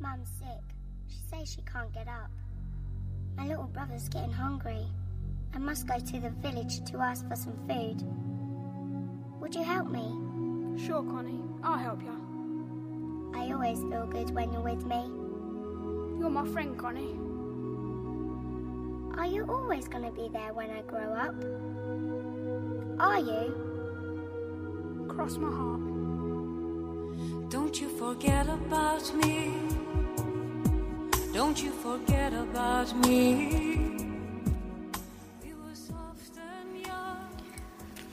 Mum's sick. She says she can't get up. My little brother's getting hungry. I must go to the village to ask for some food. Would you help me? Sure, Connie. I'll help you. I always feel good when you're with me. You're my friend, Connie. Are you always going to be there when I grow up? Are you? Cross my heart. Don't you forget about me. Don't you forget about me.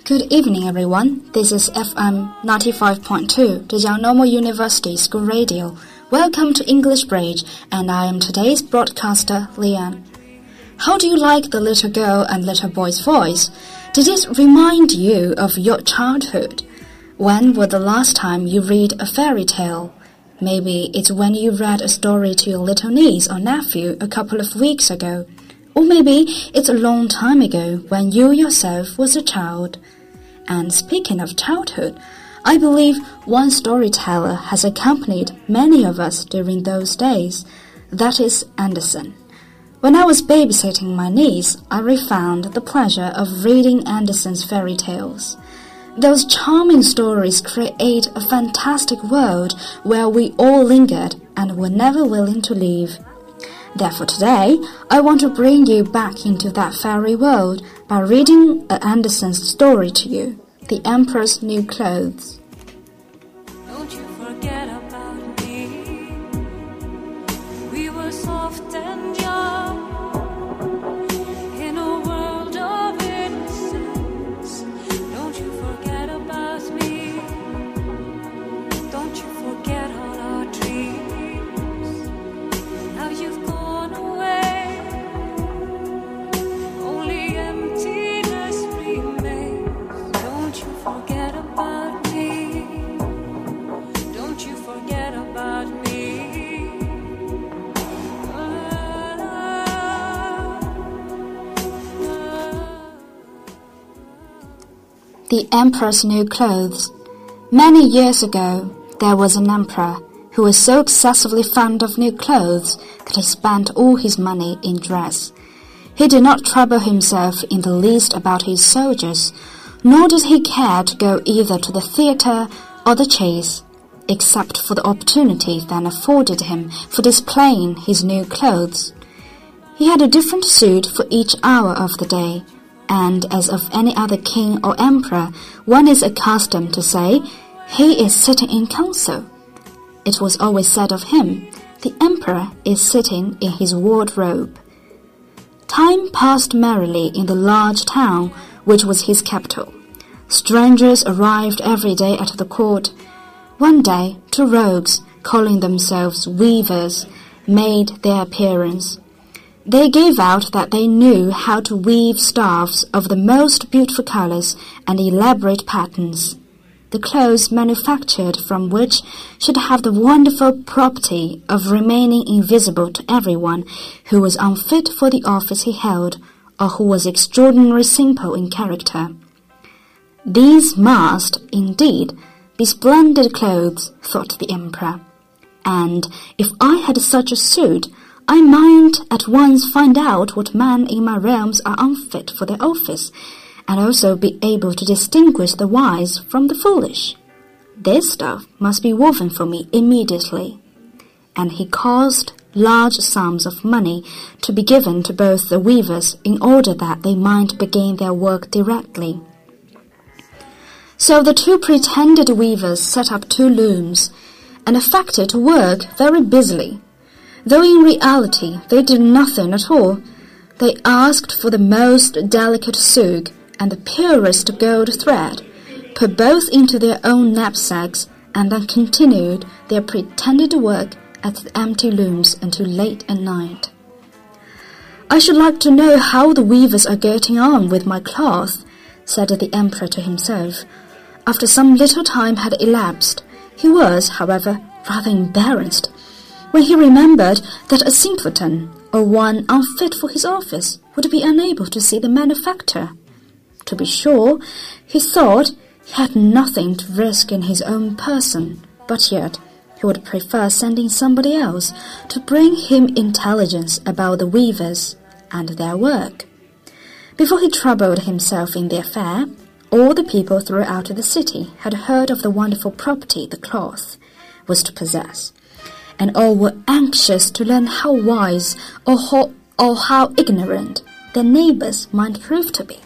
Good evening, everyone. This is FM 95.2, Zhejiang Normal University School Radio. Welcome to English Bridge, and I am today's broadcaster, Leanne. How do you like the little girl and little boy's voice? Did it remind you of your childhood? When was the last time you read a fairy tale? Maybe it's when you read a story to your little niece or nephew a couple of weeks ago. Or maybe it's a long time ago when you yourself was a child. And speaking of childhood, I believe one storyteller has accompanied many of us during those days. That is Andersen. When I was babysitting my niece, I refound the pleasure of reading Andersen's fairy tales. Those charming stories create a fantastic world where we all lingered and were never willing to leave. Therefore, today, I want to bring you back into that fairy world by reading a Andersen's story to you The Emperor's New Clothes. The Emperor's New Clothes. Many years ago, there was an emperor who was so excessively fond of new clothes that he spent all his money in dress. He did not trouble himself in the least about his soldiers, nor did he care to go either to the theatre or the chase, except for the opportunity then afforded him for displaying his new clothes. He had a different suit for each hour of the day, and as of any other king or emperor, one is accustomed to say, he is sitting in council. It was always said of him, the emperor is sitting in his wardrobe. Time passed merrily in the large town, which was his capital. Strangers arrived every day at the court. One day, two rogues, calling themselves weavers, made their appearance. They gave out that they knew how to weave staffs of the most beautiful colors and elaborate patterns. The clothes manufactured from which should have the wonderful property of remaining invisible to everyone who was unfit for the office he held or who was extraordinarily simple in character. These must, indeed, be splendid clothes, thought the emperor. And if I had such a suit, I might at once find out what men in my realms are unfit for their office, and also be able to distinguish the wise from the foolish. This stuff must be woven for me immediately. And he caused large sums of money to be given to both the weavers in order that they might begin their work directly. So the two pretended weavers set up two looms and affected to work very busily. Though in reality they did nothing at all, they asked for the most delicate silk and the purest gold thread, put both into their own knapsacks, and then continued their pretended work at the empty looms until late at night. I should like to know how the weavers are getting on with my cloth, said the emperor to himself. After some little time had elapsed, he was, however, rather embarrassed when he remembered that a simpleton or one unfit for his office would be unable to see the manufacture. To be sure, he thought he had nothing to risk in his own person, but yet he would prefer sending somebody else to bring him intelligence about the weavers and their work. Before he troubled himself in the affair, all the people throughout the city had heard of the wonderful property the cloth was to possess, and all were anxious to learn how wise or how, or how ignorant their neighbors might prove to be.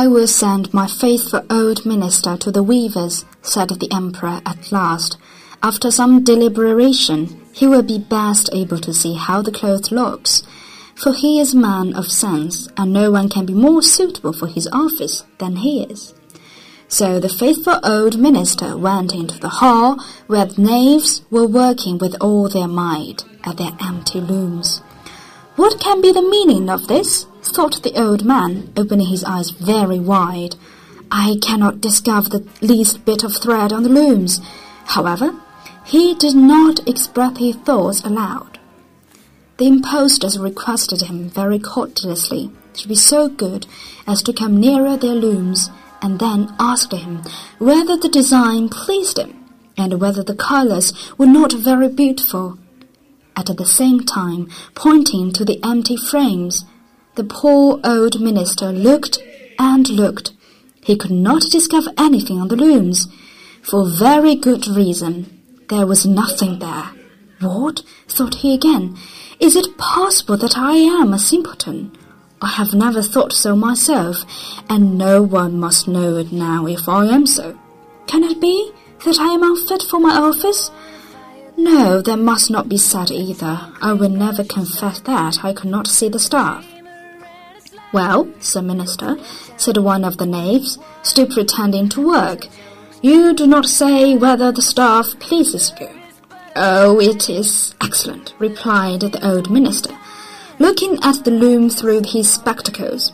I will send my faithful old minister to the weavers, said the emperor at last. After some deliberation, he will be best able to see how the cloth looks, for he is a man of sense, and no one can be more suitable for his office than he is. So the faithful old minister went into the hall where the knaves were working with all their might at their empty looms. What can be the meaning of this? Thought the old man, opening his eyes very wide. I cannot discover the least bit of thread on the looms. However, he did not express his thoughts aloud. The impostors requested him very courteously to be so good as to come nearer their looms, and then asked him whether the design pleased him, and whether the colors were not very beautiful. At the same time, pointing to the empty frames, the poor old minister looked and looked. He could not discover anything on the looms. For very good reason. There was nothing there. What? thought he again. Is it possible that I am a simpleton? I have never thought so myself, and no one must know it now if I am so. Can it be that I am unfit for my office? No, that must not be said either. I will never confess that I could not see the staff. Well, Sir Minister, said one of the knaves, still pretending to work, you do not say whether the staff pleases you. Oh, it is excellent, replied the old minister, looking at the loom through his spectacles.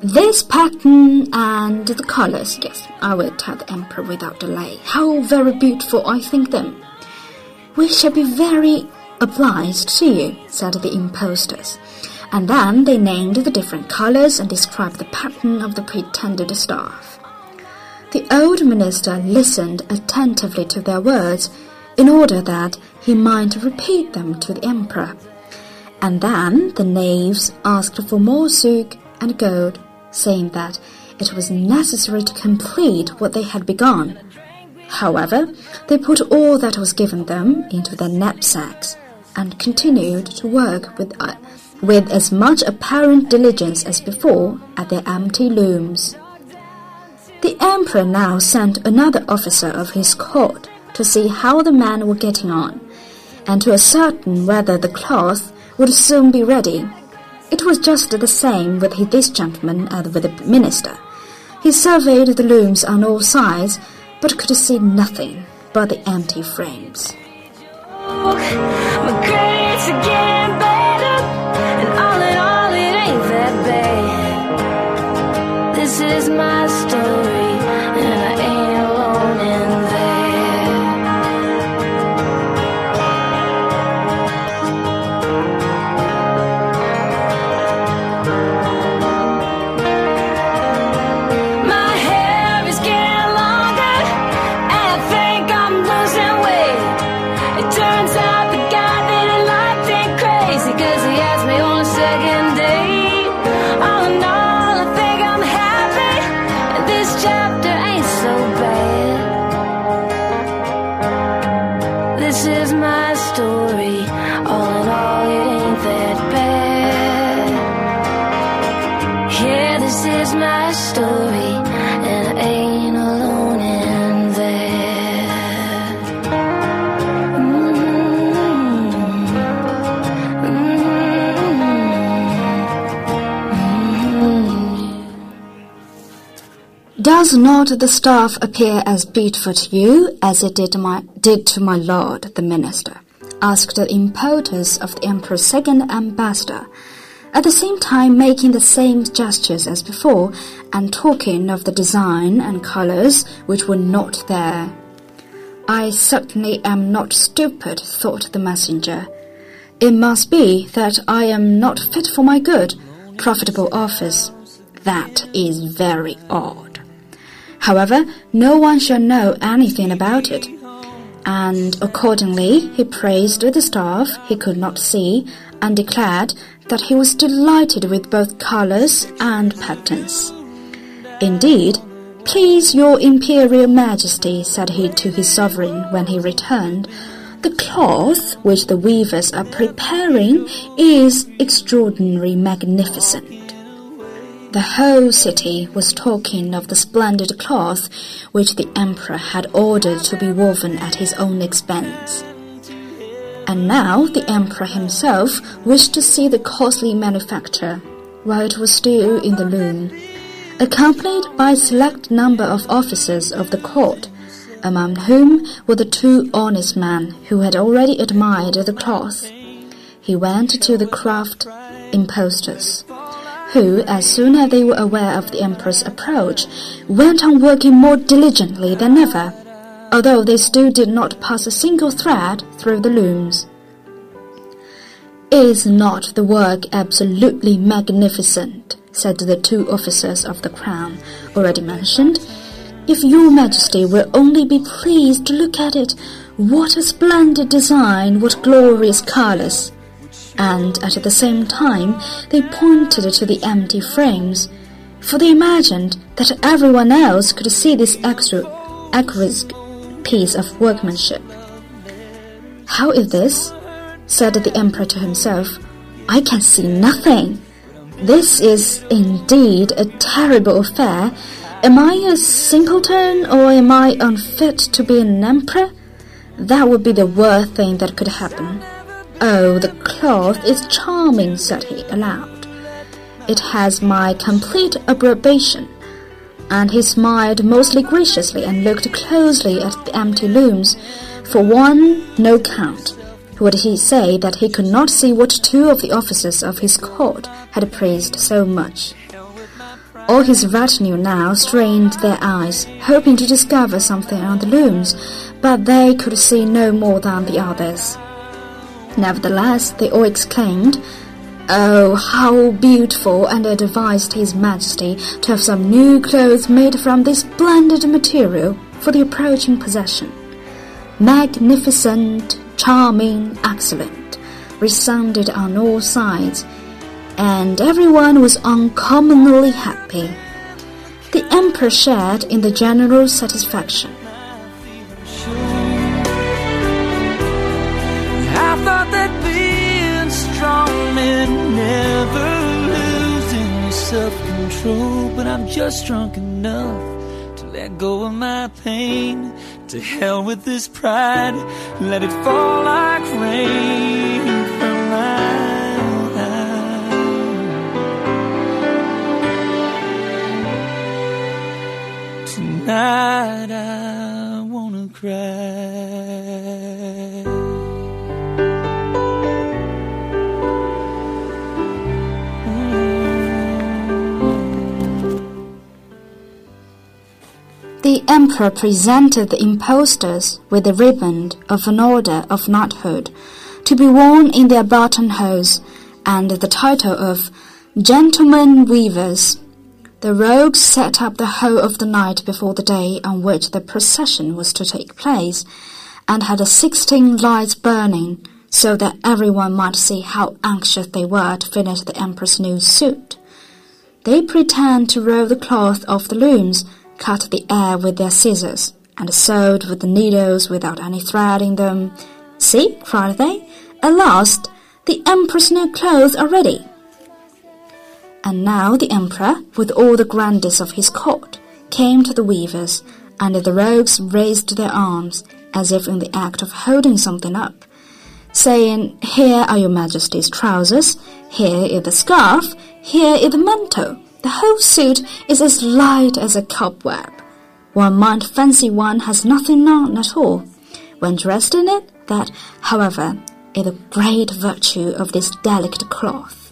This pattern and the colors, yes, I will tell the emperor without delay. How very beautiful I think them. We shall be very obliged to you, said the impostors. And then they named the different colors and described the pattern of the pretended staff. The old minister listened attentively to their words in order that he might repeat them to the emperor. And then the knaves asked for more silk and gold, saying that it was necessary to complete what they had begun. However, they put all that was given them into their knapsacks and continued to work with, uh, with as much apparent diligence as before at their empty looms. The emperor now sent another officer of his court to see how the men were getting on, and to ascertain whether the cloth would soon be ready. It was just the same with this gentleman as with the minister. He surveyed the looms on all sides, but could see nothing but the empty frames. Is my story, Does not the staff appear as beautiful to you as it did, my, did to my lord, the minister? asked the impetus of the emperor's second ambassador, at the same time making the same gestures as before and talking of the design and colors which were not there. I certainly am not stupid, thought the messenger. It must be that I am not fit for my good, profitable office. That is very odd. However, no one shall know anything about it. And accordingly, he praised the staff he could not see and declared that he was delighted with both colors and patterns. Indeed, Please, your Imperial Majesty, said he to his sovereign when he returned, the cloth which the weavers are preparing is extraordinarily magnificent. The whole city was talking of the splendid cloth which the emperor had ordered to be woven at his own expense. And now the emperor himself wished to see the costly manufacture, while it was still in the loom. Accompanied by a select number of officers of the court, among whom were the two honest men who had already admired the cloth, he went to the craft impostors who, as soon as they were aware of the emperor's approach, went on working more diligently than ever, although they still did not pass a single thread through the looms. Is not the work absolutely magnificent? said the two officers of the crown already mentioned. If your majesty will only be pleased to look at it, what a splendid design, what glorious colors! And at the same time they pointed to the empty frames, for they imagined that everyone else could see this extra exquisite piece of workmanship. How is this? said the emperor to himself. I can see nothing. This is indeed a terrible affair. Am I a simpleton or am I unfit to be an emperor? That would be the worst thing that could happen. Oh, the cloth is charming, said he aloud. It has my complete approbation. And he smiled most graciously and looked closely at the empty looms. For one, no count. Would he say that he could not see what two of the officers of his court had praised so much? All his retinue now strained their eyes, hoping to discover something on the looms, but they could see no more than the others. Nevertheless, they all exclaimed, Oh, how beautiful! And advised His Majesty to have some new clothes made from this splendid material for the approaching procession. Magnificent, charming, excellent, resounded on all sides, and everyone was uncommonly happy. The Emperor shared in the general satisfaction. Never losing your self-control But I'm just drunk enough to let go of my pain. To hell with this pride, let it fall like rain from my eyes. Tonight I wanna cry The emperor presented the impostors with a riband of an order of knighthood to be worn in their buttonholes and the title of Gentlemen Weavers. The rogues sat up the whole of the night before the day on which the procession was to take place, and had sixteen lights burning, so that everyone might see how anxious they were to finish the emperor's new suit. They pretend to roll the cloth off the looms, cut the air with their scissors, and sewed with the needles without any thread in them. See, cried they, at last the emperor's new clothes are ready. And now the emperor, with all the grandeurs of his court, came to the weavers, and the rogues raised their arms, as if in the act of holding something up, saying, Here are your majesty's trousers, here is the scarf, here is the mantle, The whole suit is as light as a cobweb. One might fancy one has nothing on at all. When dressed in it, that, however, is the great virtue of this delicate cloth.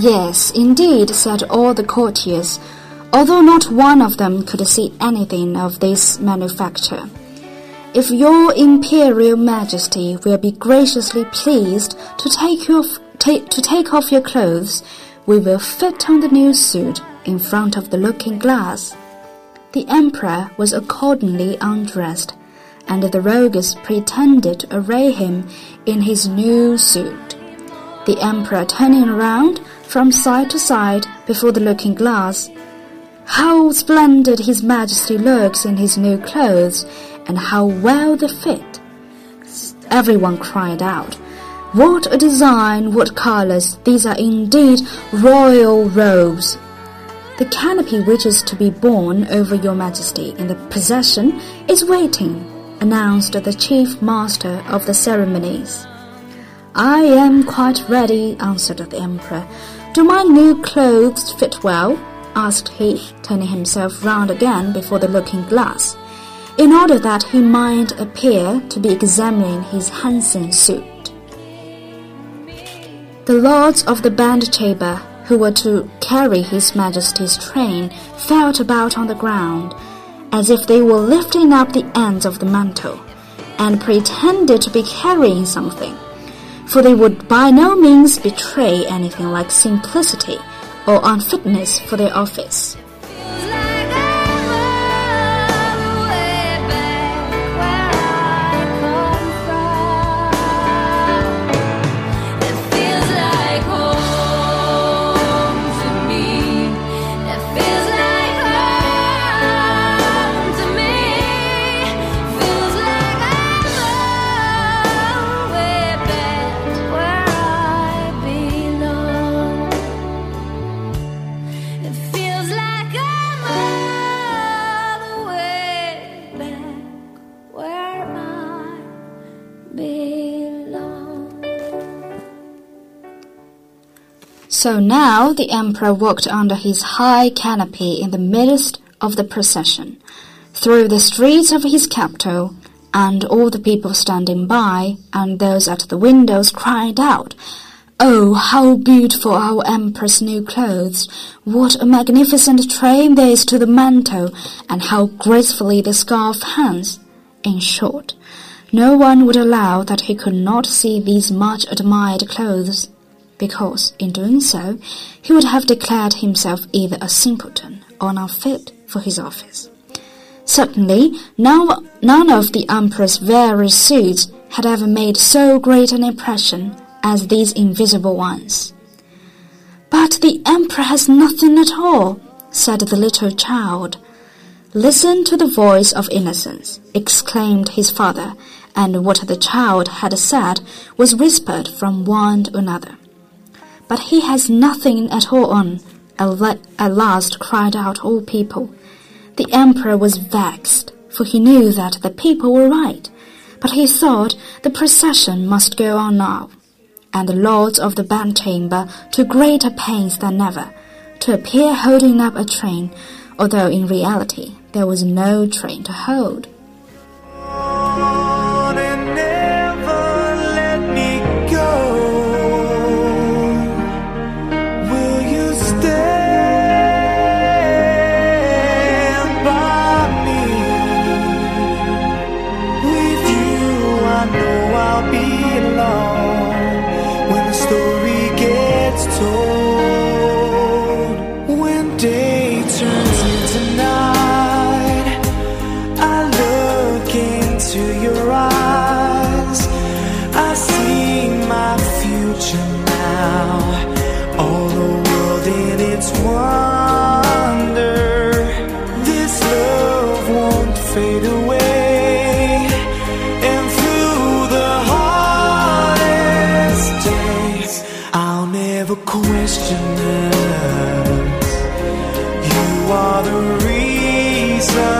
Yes, indeed, said all the courtiers, although not one of them could see anything of this manufacture. If your imperial majesty will be graciously pleased to take, your, ta- to take off your clothes, we will fit on the new suit in front of the looking glass. The emperor was accordingly undressed, and the rogues pretended to array him in his new suit. The emperor turning around from side to side before the looking glass. How splendid his majesty looks in his new clothes, and how well they fit. Everyone cried out, What a design, what colors, these are indeed royal robes. The canopy which is to be borne over your majesty in the procession is waiting, announced the chief master of the ceremonies. I am quite ready, answered the emperor. Do my new clothes fit well? asked he, turning himself round again before the looking glass, in order that he might appear to be examining his handsome suit. The lords of the bedchamber, who were to carry his majesty's train, felt about on the ground, as if they were lifting up the ends of the mantle, and pretended to be carrying something for they would by no means betray anything like simplicity or unfitness for their office. So now the emperor walked under his high canopy in the midst of the procession, through the streets of his capital, and all the people standing by and those at the windows cried out, Oh, how beautiful our emperor's new clothes! What a magnificent train there is to the mantle, and how gracefully the scarf hangs! In short, no one would allow that he could not see these much admired clothes, because in doing so he would have declared himself either a simpleton or unfit for his office. Certainly, none, none of the emperor's various suits had ever made so great an impression as these invisible ones. But the emperor has nothing at all, said the little child. Listen to the voice of innocence, exclaimed his father, and what the child had said was whispered from one to another. But he has nothing at all on, at last cried out all people. The emperor was vexed, for he knew that the people were right, but he thought the procession must go on now, and the lords of the bedchamber took greater pains than ever to appear holding up a train, although in reality there was no train to hold. are the reason.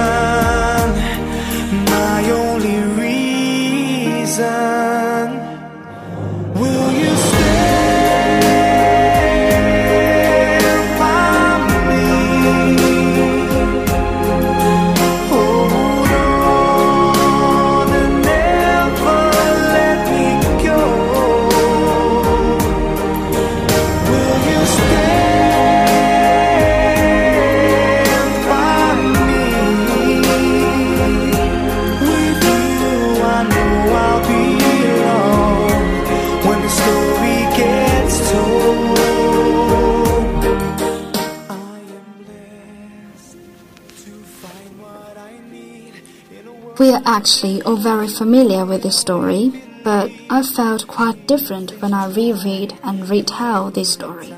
We are actually all very familiar with this story, but I felt quite different when I reread and retell this story.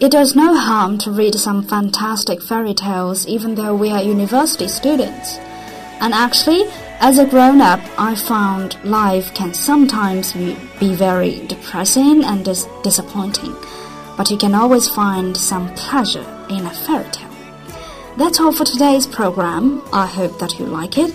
It does no harm to read some fantastic fairy tales even though we are university students. And actually, as a grown up, I found life can sometimes be, very depressing and dis disappointing, but you can always find some pleasure in a fairy tale. That's all for today's program. I hope that you like it.